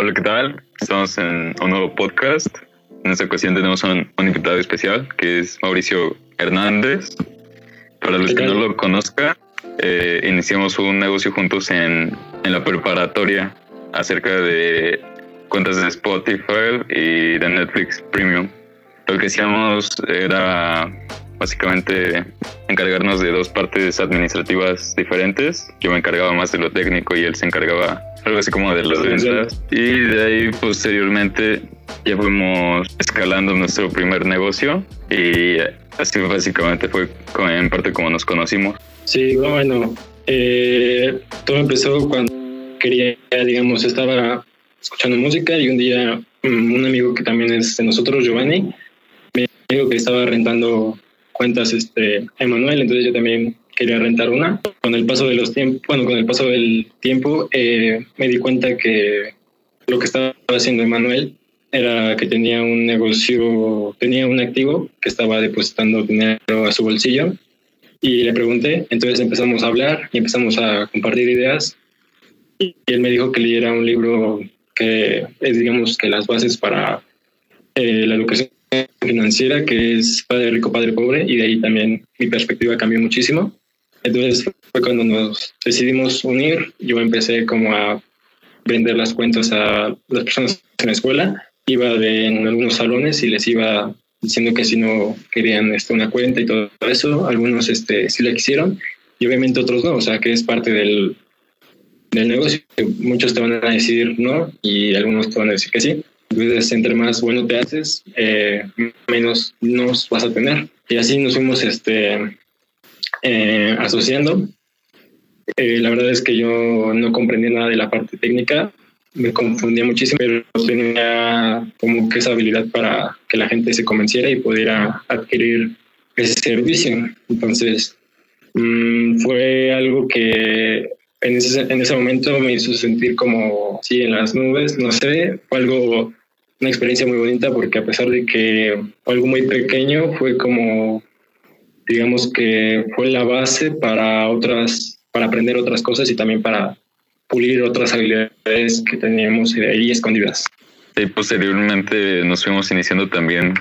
Hola, ¿qué tal? Estamos en un nuevo podcast. En esta ocasión tenemos un, invitado especial que es Mauricio Hernández. Para los que no lo conozcan, eh, iniciamos un negocio juntos en, en la preparatoria acerca de cuentas de Spotify y de Netflix Premium. Lo que hacíamos era básicamente encargarnos de dos partes administrativas diferentes. Yo me encargaba más de lo técnico y él se encargaba algo así como de las ventas. Y de ahí posteriormente ya fuimos escalando nuestro primer negocio y así básicamente fue en parte como nos conocimos. Sí, bueno, eh, todo empezó cuando quería, digamos, estaba escuchando música y un día mm, un amigo que también es de nosotros, Giovanni, me dijo que estaba rentando cuentas este Emanuel, entonces yo también quería rentar una. Con el paso de los tiempos, bueno, con el paso del tiempo eh, me di cuenta que lo que estaba haciendo Emanuel era que tenía un negocio, tenía un activo que estaba depositando dinero a su bolsillo y le pregunté, entonces empezamos a hablar y empezamos a compartir ideas y él me dijo que leyera un libro que es digamos que las bases para eh, la educación financiera, que es Padre Rico, Padre Pobre, y de ahí también mi perspectiva cambió muchísimo. Entonces fue cuando nos decidimos unir, yo empecé como a vender las cuentas a las personas en la escuela, iba de, en algunos salones y les iba diciendo que si no querían este, una cuenta y todo eso, algunos este, sí la quisieron y obviamente otros no, o sea que es parte del, del negocio. Muchos te van a decir no y algunos te van a decir que sí. Entonces, entre más bueno te haces, eh, menos nos vas a tener. Y así nos fuimos este, eh, asociando. Eh, la verdad es que yo no comprendía nada de la parte técnica, me confundía muchísimo, pero tenía como que esa habilidad para que la gente se convenciera y pudiera adquirir ese servicio. Entonces, mm, fue algo que en ese, en ese momento me hizo sentir como, sí, en las nubes, no sé, fue algo una experiencia muy bonita porque a pesar de que algo muy pequeño fue como, digamos que fue la base para otras, para aprender otras cosas y también para pulir otras habilidades que teníamos ahí escondidas. Y posteriormente nos fuimos iniciando también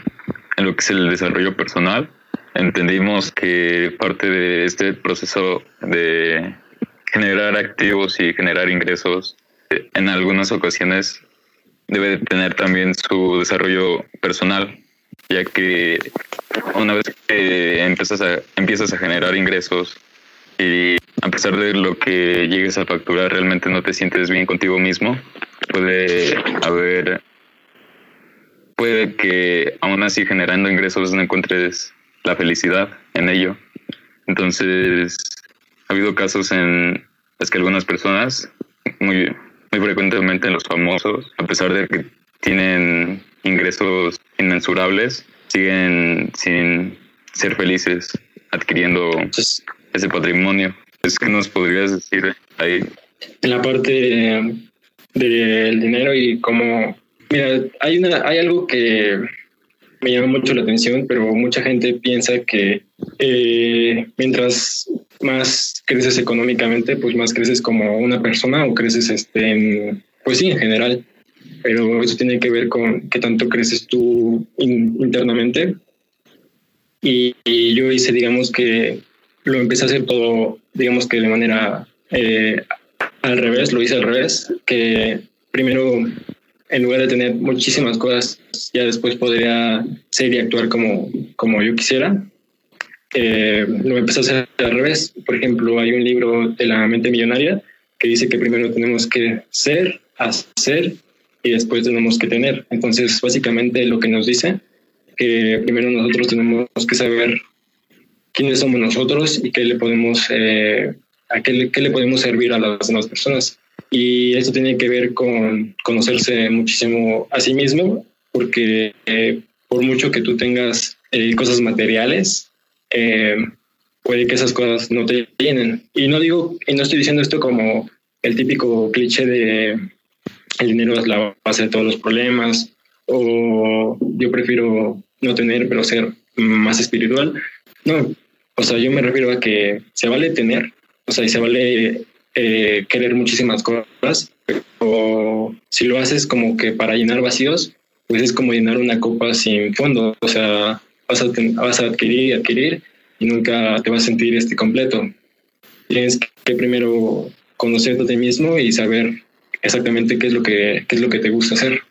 en lo que es el desarrollo personal. Entendimos que parte de este proceso de generar activos y generar ingresos en algunas ocasiones debe tener también su desarrollo personal, ya que una vez que empiezas a, empiezas a generar ingresos y a pesar de lo que llegues a facturar realmente no te sientes bien contigo mismo, puede haber, puede que aún así generando ingresos no encuentres la felicidad en ello. Entonces, ha habido casos en los que algunas personas muy muy frecuentemente los famosos, a pesar de que tienen ingresos inmensurables, siguen sin ser felices adquiriendo ese patrimonio. Es que nos podrías decir ahí. En la parte del dinero y cómo, mira, hay una, hay algo que me llama mucho la atención, pero mucha gente piensa que eh, mientras más creces económicamente, pues más creces como una persona o creces, este, en, pues sí, en general. Pero eso tiene que ver con qué tanto creces tú internamente. Y, yo hice, digamos que lo empecé a hacer todo, digamos que de manera eh, al revés, lo hice al revés, que primero en lugar de tener muchísimas cosas, ya después podría ser y actuar como, como yo quisiera. Eh, lo empecé a hacer al revés. Por ejemplo, hay un libro de la mente millonaria que dice que primero tenemos que ser, hacer y después tenemos que tener. Entonces, básicamente lo que nos dice que primero nosotros tenemos que saber quiénes somos nosotros y qué le podemos, eh, a qué le, qué le podemos servir a las demás personas. Y eso tiene que ver con conocerse muchísimo a sí mismo, porque eh, por mucho que tú tengas eh, cosas materiales, eh, puede que esas cosas no te llenen. Y no digo, y no estoy diciendo esto como el típico cliché de el dinero es la base de todos los problemas, o yo prefiero no tener, pero ser más espiritual. No, o sea, yo me refiero a que se vale tener, o sea, y se vale eh, querer muchísimas cosas, o si lo haces como que para llenar vacíos, pues es como llenar una copa sin fondo, o sea, vas a, vas a adquirir y adquirir y nunca te vas a sentir este completo. Tienes que primero conocerte a ti mismo y saber exactamente qué es lo que, qué es lo que te gusta hacer.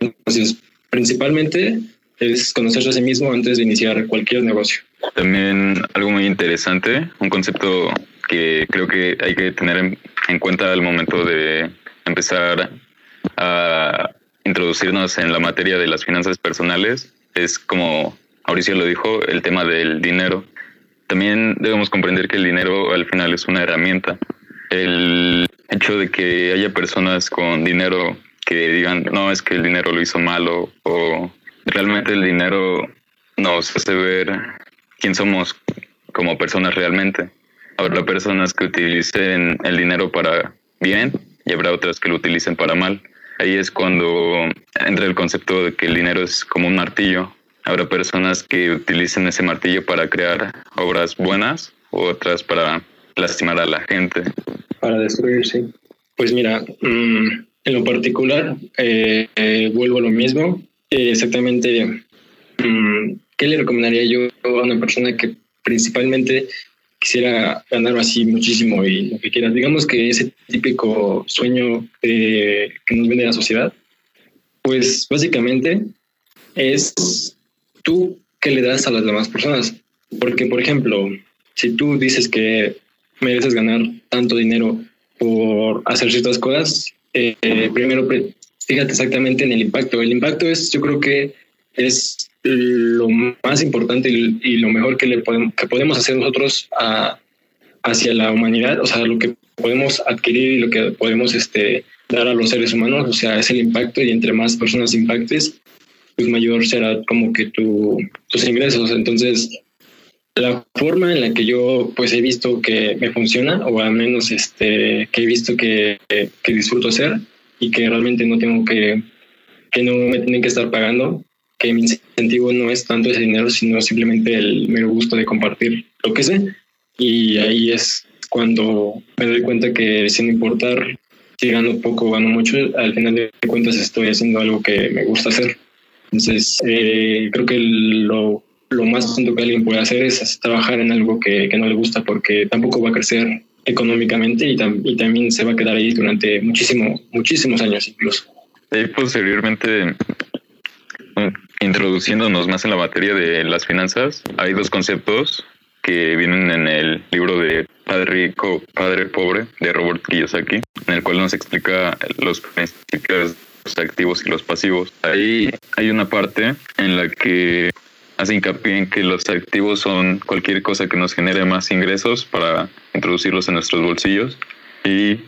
Entonces, principalmente es conocerse a sí mismo antes de iniciar cualquier negocio. También algo muy interesante, un concepto que creo que hay que tener en, en cuenta al momento de empezar a introducirnos en la materia de las finanzas personales, es como Mauricio lo dijo, el tema del dinero. También debemos comprender que el dinero al final es una herramienta. El hecho de que haya personas con dinero que digan, no, es que el dinero lo hizo malo o realmente el dinero nos hace ver quién somos como personas realmente. Habrá personas que utilicen el dinero para bien y habrá otras que lo utilicen para mal. Ahí es cuando entra el concepto de que el dinero es como un martillo. Habrá personas que utilicen ese martillo para crear obras buenas, otras para lastimar a la gente. Para destruir, sí. Pues mira, mm, en lo particular, eh, eh, vuelvo a lo mismo. Eh, exactamente, mm, ¿qué le recomendaría yo a una persona que principalmente quisiera ganar así muchísimo y lo que quiera? Digamos que ese típico sueño que nos vende la sociedad, pues básicamente es tú qué le das a las demás personas. Porque, por ejemplo, si tú dices que mereces ganar tanto dinero por hacer ciertas cosas, eh, primero fíjate exactamente en el impacto. El impacto es, yo creo que es lo más importante y, lo mejor que, le podemos, que podemos hacer nosotros hacia la humanidad, o sea, lo que podemos adquirir y lo que podemos este, dar a los seres humanos, o sea, es el impacto y entre más personas impactes, pues mayor será como que tu, tus ingresos. Entonces, la forma en la que yo pues he visto que me funciona o al menos este que he visto que, que disfruto hacer y que realmente no tengo que que no me tienen que estar pagando que mi incentivo no es tanto ese dinero sino simplemente el mero gusto de compartir lo que sé. Y ahí es cuando me doy cuenta que sin importar si gano poco o gano mucho al final de cuentas estoy haciendo algo que me gusta hacer. Entonces eh, creo que lo lo más tonto que alguien puede hacer es trabajar en algo que, no le gusta porque tampoco va a crecer económicamente y, y, también se va a quedar ahí durante muchísimo, muchísimos años incluso. Y posteriormente, introduciéndonos más en la materia de las finanzas, hay dos conceptos que vienen en el libro de Padre Rico, Padre Pobre de Robert Kiyosaki, en el cual nos explica los principios los activos y los pasivos. Ahí hay una parte en la que hace hincapié en que los activos son cualquier cosa que nos genere más ingresos para introducirlos en nuestros bolsillos y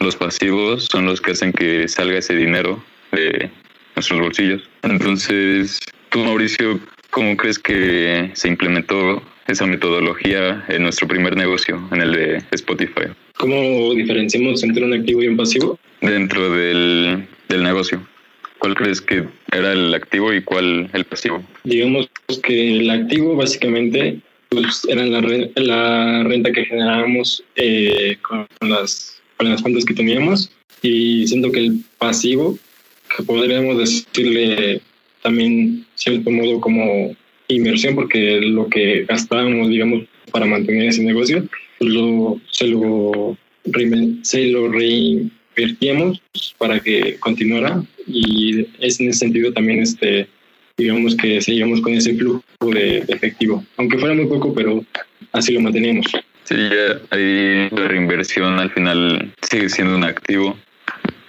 los pasivos son los que hacen que salga ese dinero de nuestros bolsillos. Entonces, tú Mauricio, ¿cómo crees que se implementó esa metodología en nuestro primer negocio, en el de Spotify? ¿Cómo diferenciamos entre un activo y un pasivo? Dentro del, del negocio. ¿Cuál crees que era el activo y cuál el pasivo? Digamos que el activo básicamente pues, era la, renta que generábamos eh, con, las, con las cuentas que teníamos y siento que el pasivo, que podríamos decirle también cierto modo como inversión, porque lo que gastábamos, digamos, para mantener ese negocio, pues lo, se lo, se lo invertíamos para que continuara y es en ese sentido también este digamos que seguíamos con ese flujo de, efectivo, aunque fuera muy poco, pero así lo manteníamos. Sí, ya ahí la reinversión al final sigue siendo un activo,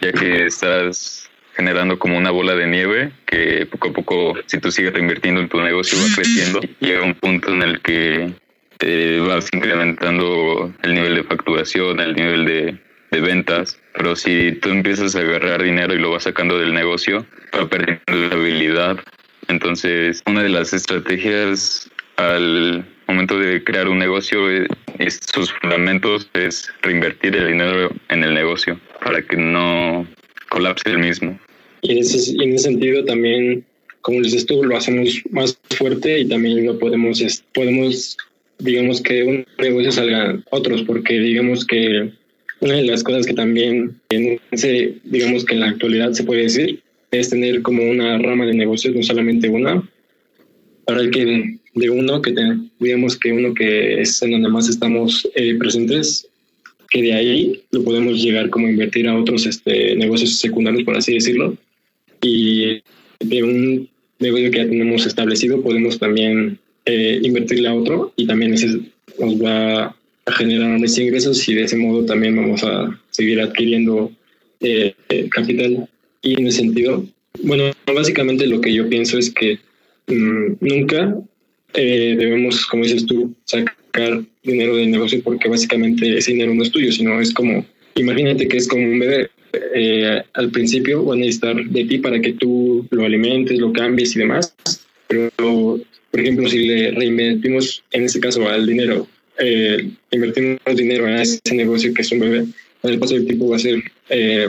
ya que estás generando como una bola de nieve que poco a poco, si tú sigues reinvirtiendo en tu negocio, va creciendo. Llega un punto en el que eh, vas incrementando el nivel de facturación, el nivel de de ventas, pero si tú empiezas a agarrar dinero y lo vas sacando del negocio, va perdiendo la habilidad. Entonces, una de las estrategias al momento de crear un negocio, es, sus fundamentos es reinvertir el dinero en el negocio para que no colapse el mismo. Y en ese, en ese sentido también, como dices tú, lo hacemos más fuerte y también lo podemos, podemos digamos que un negocio salga otros, porque digamos que una de las cosas que también ese, digamos que en la actualidad se puede decir es tener como una rama de negocios, no solamente una, para el que de uno que digamos que uno que es en donde más estamos eh, presentes, que de ahí lo podemos llegar como a invertir a otros este, negocios secundarios, por así decirlo, y de un negocio que ya tenemos establecido podemos también eh, invertirle a otro y también ese nos va generar más ingresos y de ese modo también vamos a seguir adquiriendo eh, capital. Y en ese sentido, bueno, básicamente lo que yo pienso es que mm, nunca eh, debemos, como dices tú, sacar dinero del negocio porque básicamente ese dinero no es tuyo, sino es como, imagínate que es como un bebé. Eh, al principio van a necesitar de ti para que tú lo alimentes, lo cambies y demás, pero por ejemplo, si le reinvertimos en este caso al dinero, eh, dinero en ese negocio que es un bebé, con el paso del tiempo va a ser,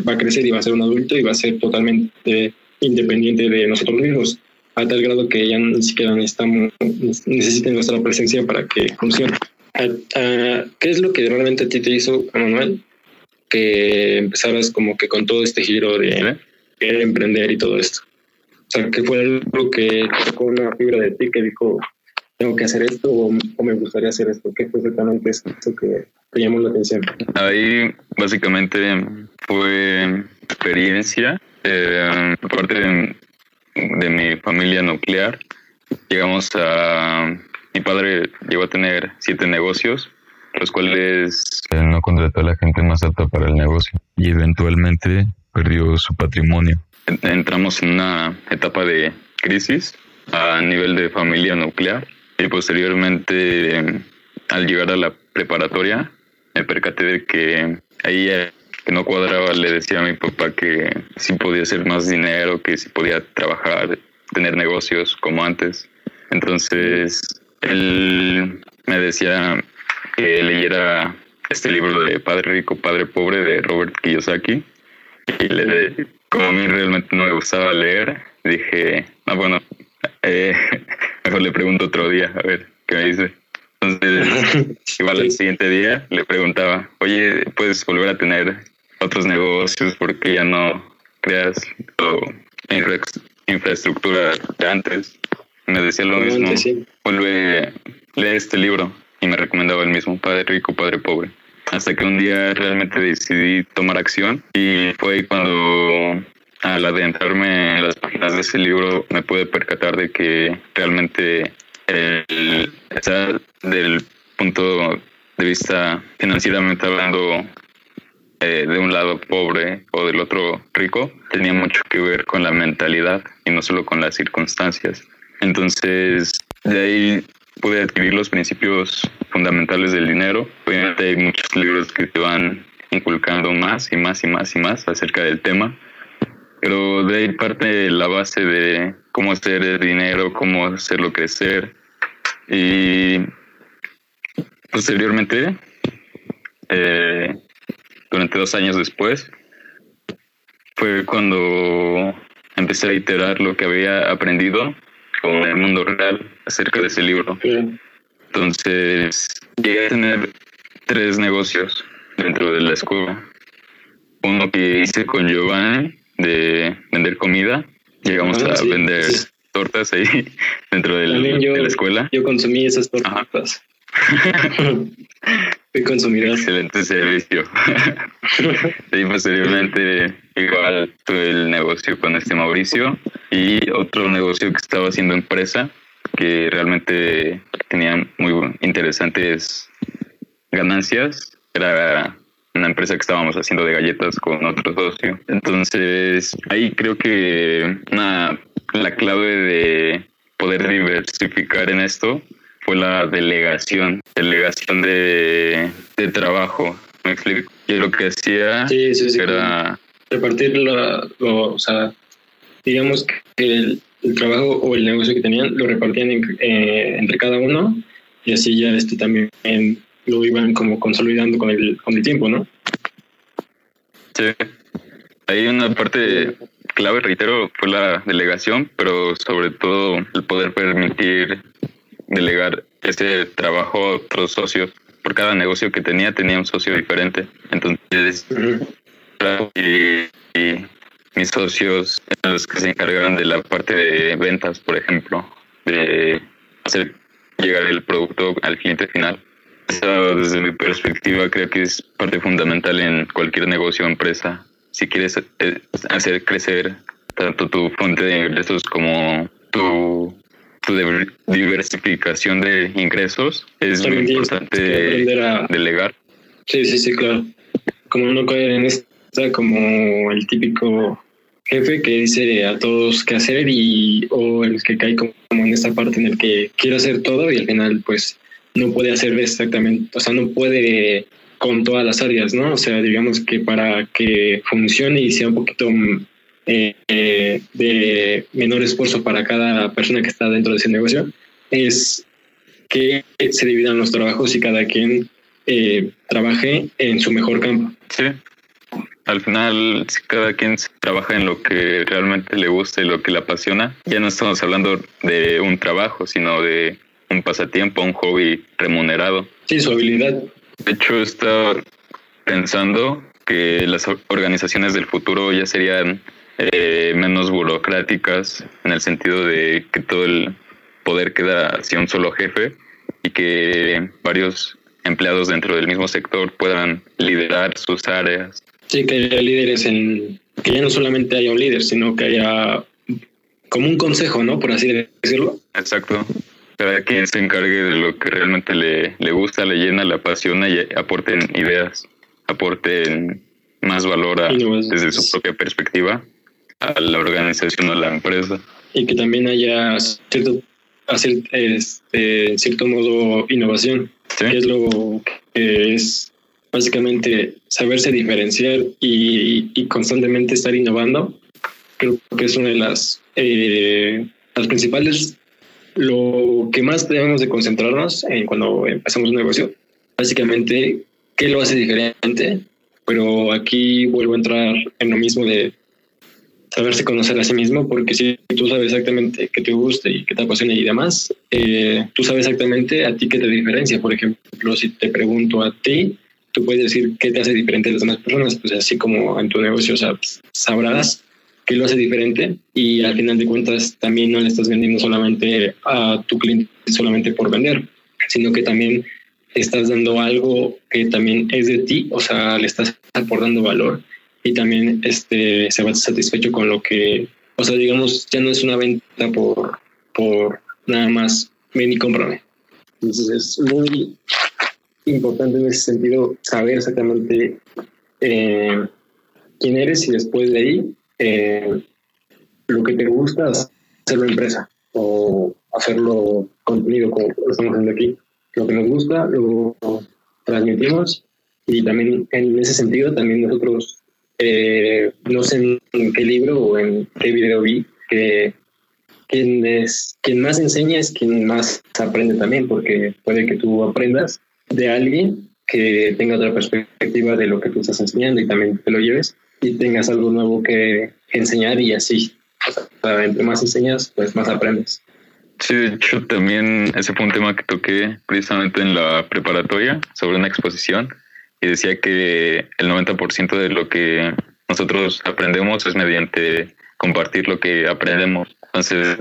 va a crecer y va a ser un adulto y va a ser totalmente independiente de nosotros mismos a tal grado que ya ni siquiera necesitamos, necesiten nuestra presencia para que funcione. ¿Qué es lo que realmente a ti te hizo, Manuel, que empezaras como que con todo este giro de emprender y todo esto? O sea, ¿qué fue algo que tocó una fibra de ti que dijo, tengo que hacer esto o, me gustaría hacer esto? ¿Qué fue exactamente eso que te llamó la atención? Ahí básicamente fue experiencia, eh, parte de de mi familia nuclear. Llegamos a... Mi padre llegó a tener siete negocios, los cuales no contrató a la gente más alta para el negocio y eventualmente perdió su patrimonio. Entramos en una etapa de crisis a nivel de familia nuclear y posteriormente al llegar a la preparatoria me percaté de que ahí que no cuadraba, le decía a mi papá que si podía hacer más dinero, que si podía trabajar, tener negocios como antes. Entonces, él me decía que leyera este libro de Padre Rico, Padre Pobre de Robert Kiyosaki. Y le, como a mí realmente no me gustaba leer, dije, ah, bueno, eh, mejor le pregunto otro día, a ver qué me dice. Entonces, igual el siguiente día le preguntaba, oye, ¿puedes volver a tener otros negocios? porque ya no creas infraestructura de antes? Me decía lo mismo. Vuelve, lee este libro. Y me recomendaba el mismo, Padre Rico, Padre Pobre. Hasta que un día realmente decidí tomar acción y fue cuando al adentrarme en las páginas de ese libro me pude percatar de que realmente el del punto de vista financieramente hablando eh, de un lado pobre o del otro rico tenía mucho que ver con la mentalidad y no solo con las circunstancias. Entonces, de ahí pude adquirir los principios fundamentales del dinero. Obviamente hay muchos libros que te van inculcando más y más y más y más acerca del tema, pero de ahí parte la base de cómo hacer el dinero, cómo hacerlo crecer, y posteriormente, eh, durante dos años después, fue cuando empecé a iterar lo que había aprendido con el mundo real acerca de ese libro. Entonces, llegué a tener tres negocios dentro de la escuela. Uno que hice con Giovanni de vender comida. Llegamos ah, a vender tortas ahí dentro de la, escuela. Yo consumí esas tortas. Fui consumidor. Excelente servicio. y posteriormente igual tuve el negocio con este Mauricio y otro negocio que estaba haciendo empresa que realmente tenía muy interesantes ganancias. Era una empresa que estábamos haciendo de galletas con otro socio. Entonces ahí creo que una la clave de poder diversificar en esto fue la delegación, delegación de, trabajo. Me explico. Y lo que hacía era repartir lo, o sea, digamos que el, trabajo o el negocio que tenían lo repartían eh, entre cada uno y así ya este también lo iban como consolidando con el, con el tiempo, ¿no? Sí. Hay una parte clave, reitero, fue la delegación, pero sobre todo el poder permitir delegar ese trabajo a otros socios. por cada negocio que tenía, tenía un socio diferente. Entonces, y, mis socios los que se encargaron de la parte de ventas, por ejemplo, de hacer llegar el producto al cliente final. Eso, desde mi perspectiva, creo que es parte fundamental en cualquier negocio o empresa. Si quieres eh, hacer crecer tanto tu fuente de ingresos como tu, tu diversificación de ingresos, es muy importante delegar. Sí, sí, sí, claro. Como no caer en esta, como el típico jefe que dice a todos qué hacer y o el que cae como en esta parte en el que quiere hacer todo y al final pues no puede hacer exactamente, o sea, no puede con todas las áreas, ¿no? O sea, digamos que para que funcione y sea un poquito eh, de menor esfuerzo para cada persona que está dentro de ese negocio, es que se dividan los trabajos y cada quien eh, trabaje en su mejor campo. Sí, al final, si cada quien trabaja en lo que realmente le gusta y lo que le apasiona, ya no estamos hablando de un trabajo, sino de un pasatiempo, un hobby remunerado. Sí, su habilidad. De hecho, estaba pensando que las organizaciones del futuro ya serían eh, menos burocráticas en el sentido de que todo el poder queda hacia un solo jefe y que varios empleados dentro del mismo sector puedan liderar sus áreas Sí, que haya líderes en. que ya no solamente haya un líder, sino que haya como un consejo, ¿no? Por así decirlo. Exacto. Cada quien se encargue de lo que realmente le, le gusta, le llena, le apasiona y aporten ideas, aporten más valor desde su propia perspectiva a la organización o a la empresa. Y que también haya cierto, este, cierto modo innovación, que es lo que es básicamente saberse diferenciar y, constantemente estar innovando, creo que es una de las, eh, las principales, lo que más debemos de concentrarnos en cuando empezamos un negocio. Básicamente, ¿qué lo hace diferente? Pero aquí vuelvo a entrar en lo mismo de saberse conocer a sí mismo, porque si tú sabes exactamente qué te gusta y qué te apasiona y demás, eh, tú sabes exactamente a ti qué te diferencia. Por ejemplo, si te pregunto a ti, tú puedes decir qué te hace diferente a las demás personas, pues así como en tu negocio, o pues, sabrás qué lo hace diferente y al final de cuentas también no le estás vendiendo solamente a tu cliente solamente por vender, sino que también estás dando algo que también es de ti, o sea, le estás aportando valor y también este, se va satisfecho con lo que, o sea, digamos, ya no es una venta por, por nada más ven y cómprame. Entonces es muy importante en ese sentido saber exactamente eh, quién eres y después de ahí eh, lo que te gusta hacerlo empresa o hacerlo contenido como lo estamos haciendo aquí. Lo que nos gusta lo transmitimos y también en ese sentido también nosotros eh, no sé en qué libro o en qué video vi que quien, es, quien más enseña es quien más aprende también, porque puede que tú aprendas de alguien que tenga otra perspectiva de lo que tú estás enseñando y también te lo lleves y tengas algo nuevo que enseñar y así. entre más enseñas, pues más aprendes. Sí, de hecho también ese fue un tema que toqué precisamente en la preparatoria sobre una exposición y decía que el 90% de lo que nosotros aprendemos es mediante compartir lo que aprendemos. Entonces,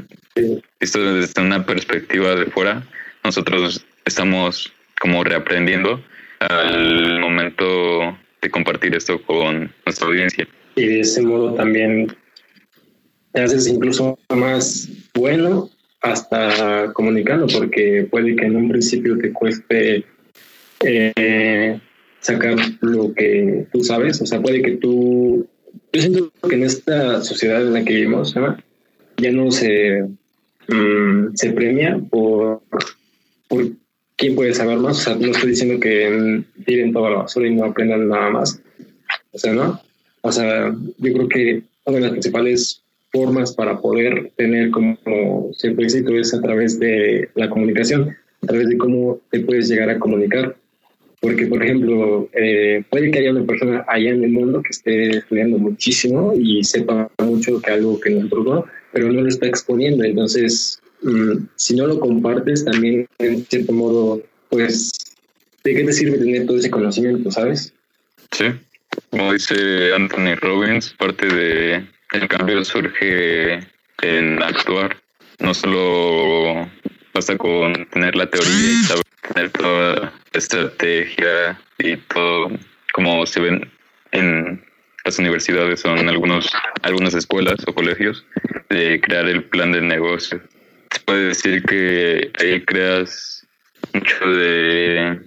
esto desde una perspectiva de fuera, nosotros estamos como reaprendiendo al momento de compartir esto con nuestra audiencia. Y de ese modo también te haces incluso más bueno hasta comunicando, porque puede que en un principio te cueste eh, sacar lo que tú sabes, o sea, puede que tú, yo siento que en esta sociedad en la que vivimos, ya no se, mm, se premia por quién puede saber más. O sea, no estoy diciendo que tiren toda la basura y no aprendan nada más. O sea, ¿no? O sea, yo creo que una de las principales formas para poder tener como siempre éxito es a través de la comunicación, a través de cómo te puedes llegar a comunicar. Porque, por ejemplo, eh, puede que haya una persona allá en el mundo que esté estudiando muchísimo y sepa mucho que algo que nosotros no, pero no lo está exponiendo. Entonces, Mm, si no lo compartes, también en cierto modo, pues ¿de qué te sirve tener todo ese conocimiento, sabes? Sí, como dice Anthony Robbins, parte de el cambio surge en actuar. No solo basta con tener la teoría y saber tener toda la estrategia y todo como se ven en las universidades o en algunos, algunas escuelas o colegios de crear el plan de negocio. Se puede decir que ahí creas mucho de,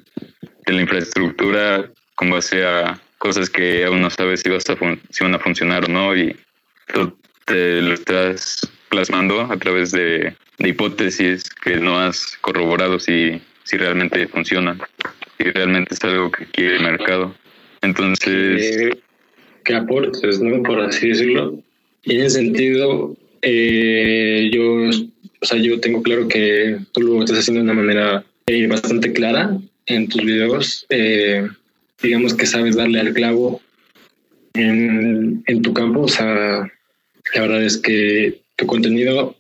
de la infraestructura con base a cosas que aún no sabes si, vas a si van a funcionar o no y te lo estás plasmando a través de, hipótesis que no has corroborado si, si realmente funcionan, si realmente es algo que quiere el mercado. Entonces... que aportes, ¿no? Por así decirlo. Y en ese sentido, eh, yo, o sea, yo tengo claro que tú lo estás haciendo de una manera eh, bastante clara en tus videos. Eh, digamos que sabes darle al clavo en, tu campo. O sea, la verdad es que tu contenido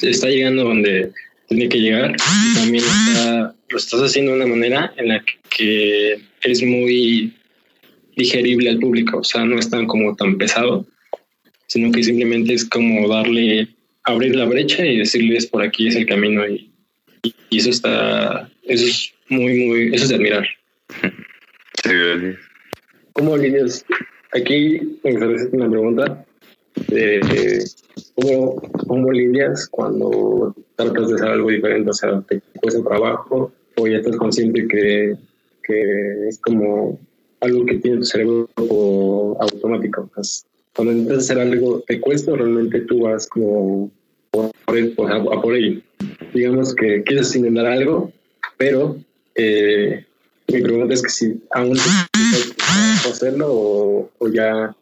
está llegando donde tiene que llegar. También lo estás haciendo de una manera en la que es muy digerible al público. O sea, no es tan como tan pesado, sino que simplemente es como darle, abrir la brecha y decirles por aquí es el camino. Y, y eso está, eso es muy, muy, eso es de admirar. Sí, gracias. ¿Cómo lidias? Aquí me una pregunta. De, ¿cómo, ¿Cómo lidias cuando tratas de hacer algo diferente? O sea, te cuesta trabajo o ya estás consciente que, que es como algo que tiene tu cerebro automático. cuando intentas hacer algo, ¿te cuesta o realmente tú vas como por, a, por ello? Digamos que quieres intentar algo, pero eh, mi pregunta es que si aún hacerlo o, o, ya,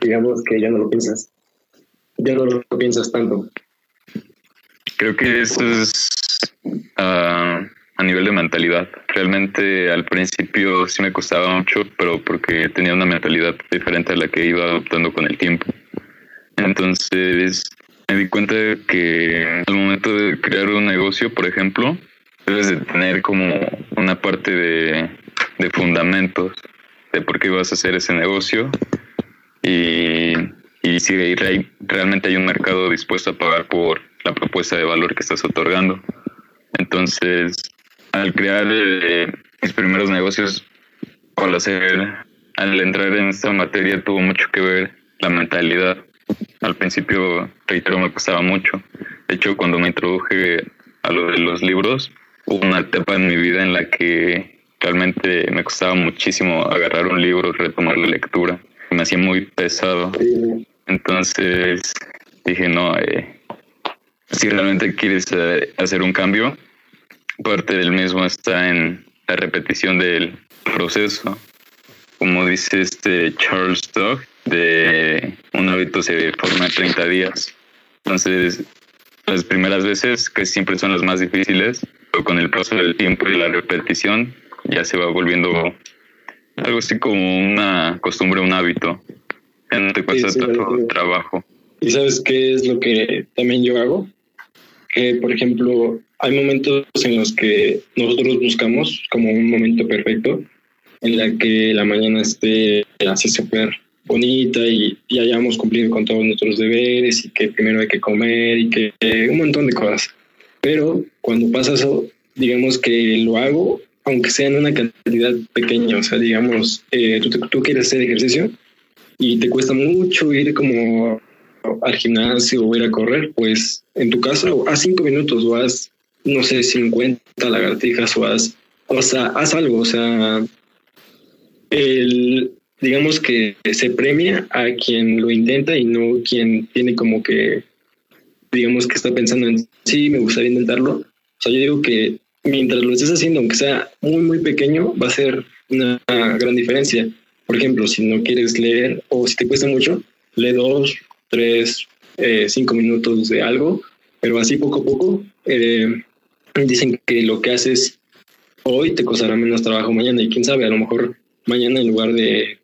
digamos que ya no lo piensas, ya no lo piensas tanto. Creo que eso es uh, a nivel de mentalidad. Realmente al principio sí me costaba mucho, pero porque tenía una mentalidad diferente a la que iba adoptando con el tiempo. Entonces me di cuenta de que al momento de crear un negocio, por ejemplo, debes de tener como una parte de, fundamentos de por qué vas a hacer ese negocio y, si realmente hay un mercado dispuesto a pagar por la propuesta de valor que estás otorgando. Entonces, al crear eh, mis primeros negocios, al hacer, al entrar en esta materia tuvo mucho que ver la mentalidad. Al principio, reitero, me costaba mucho. De hecho, cuando me introduje a lo de los libros, hubo una etapa en mi vida en la que realmente me costaba muchísimo agarrar un libro, retomar la lectura. Me hacía muy pesado. Entonces dije, no, eh, si realmente quieres eh, hacer un cambio, parte del mismo está en la repetición del proceso. Como dice este Charles Dog, de un hábito se forma en 30 días. Entonces, las primeras veces, que siempre son las más difíciles, pero con el paso del tiempo y la repetición, ya se va volviendo algo así como una costumbre, un hábito. Ya no te cuesta tanto trabajo. ¿Y sabes qué es lo que también yo hago? Que, por ejemplo, hay momentos en los que nosotros buscamos como un momento perfecto, en la que la mañana esté así súper bonita y, y, hayamos cumplido con todos nuestros deberes y que primero hay que comer y que un montón de cosas. Pero cuando pasa eso, digamos que lo hago, aunque sea en una cantidad pequeña, o sea, digamos, eh, tú, tú quieres hacer ejercicio y te cuesta mucho ir como al gimnasio o ir a correr, pues en tu caso, haz cinco minutos o haz no sé, 50 lagartijas o haz, o sea, haz algo, o sea, el, digamos que se premia a quien lo intenta y no quien tiene como que, digamos que está pensando en, sí, me gustaría intentarlo. O sea, yo digo que mientras lo estés haciendo, aunque sea muy, muy pequeño, va a ser una gran diferencia. Por ejemplo, si no quieres leer o si te cuesta mucho, lee dos, tres, eh, cinco minutos de algo, pero así poco a poco eh, dicen que lo que haces hoy te costará menos trabajo mañana y quién sabe, a lo mejor mañana en lugar de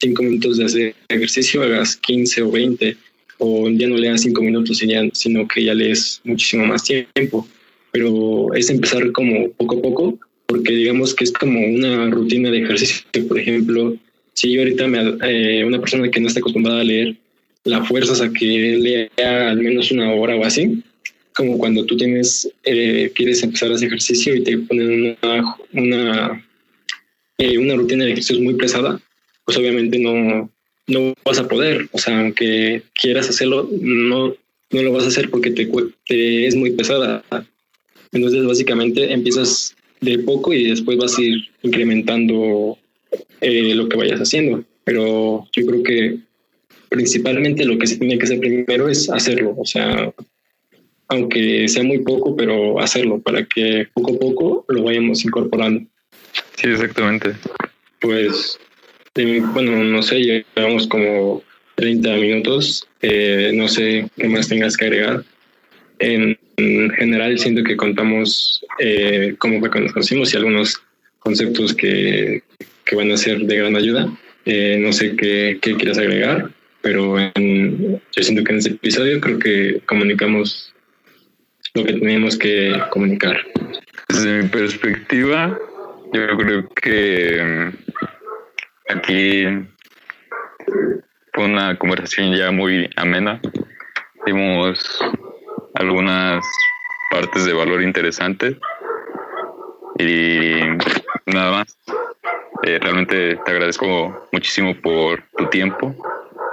cinco minutos de hacer ejercicio hagas 15 o 20 o ya no leas cinco minutos sino que ya lees muchísimo más tiempo. Pero es empezar como poco a poco porque digamos que es como una rutina de ejercicio. Por ejemplo, si yo ahorita me, eh, una persona que no está acostumbrada a leer, la fuerzas a que lea al menos una hora o así, como cuando tú tienes, eh, quieres empezar a hacer ejercicio y te ponen una, una, una rutina de ejercicios muy pesada, pues obviamente no, no vas a poder. O sea, aunque quieras hacerlo, no, no lo vas a hacer porque te, te es muy pesada. Entonces, básicamente empiezas de poco y después vas a ir incrementando eh, lo que vayas haciendo. Pero yo creo que principalmente lo que se tiene que hacer primero es hacerlo. O sea, aunque sea muy poco, pero hacerlo para que poco a poco lo vayamos incorporando. Sí, exactamente. Pues, bueno, no sé, llevamos como 30 minutos. Eh, no sé qué más tengas que agregar. En, general, siento que contamos eh, cómo fue que nos conocimos y algunos conceptos que, que van a ser de gran ayuda. Eh, no sé qué, qué quieras agregar, pero yo siento que en este episodio creo que comunicamos lo que teníamos que comunicar. Desde mi perspectiva, yo creo que mm, aquí fue una conversación ya muy amena. Dimos algunas partes de valor interesantes y nada más. Eh, realmente te agradezco muchísimo por tu tiempo,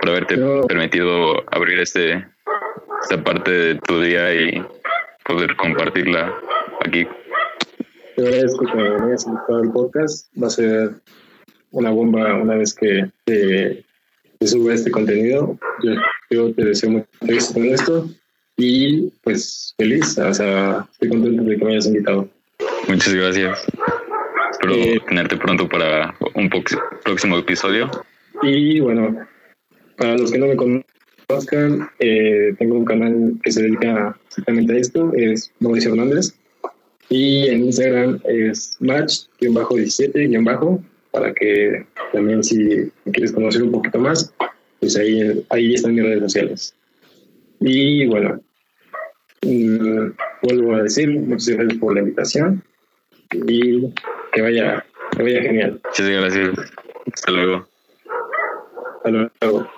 por haberte permitido abrir este esta parte de tu día y poder compartirla aquí. Te agradezco que me hayas invitado al podcast. Va a ser una bomba una vez que te, suba este contenido. Yo, te deseo mucho éxito en esto y pues feliz. O sea, estoy contento de que me hayas invitado. Muchas gracias. Espero eh, tenerte pronto para un próximo episodio. Y bueno, para los que no me conocen, Oscar, eh, tengo un canal que se dedica exactamente a esto, es Mauricio Hernández. Y en Instagram es match-17- para que también si quieres conocer un poquito más, pues ahí, ahí están mis redes sociales. Y bueno, mm, vuelvo a decir, muchas gracias por la invitación y que vaya, que vaya genial. Muchas gracias. Hasta luego. Hasta luego.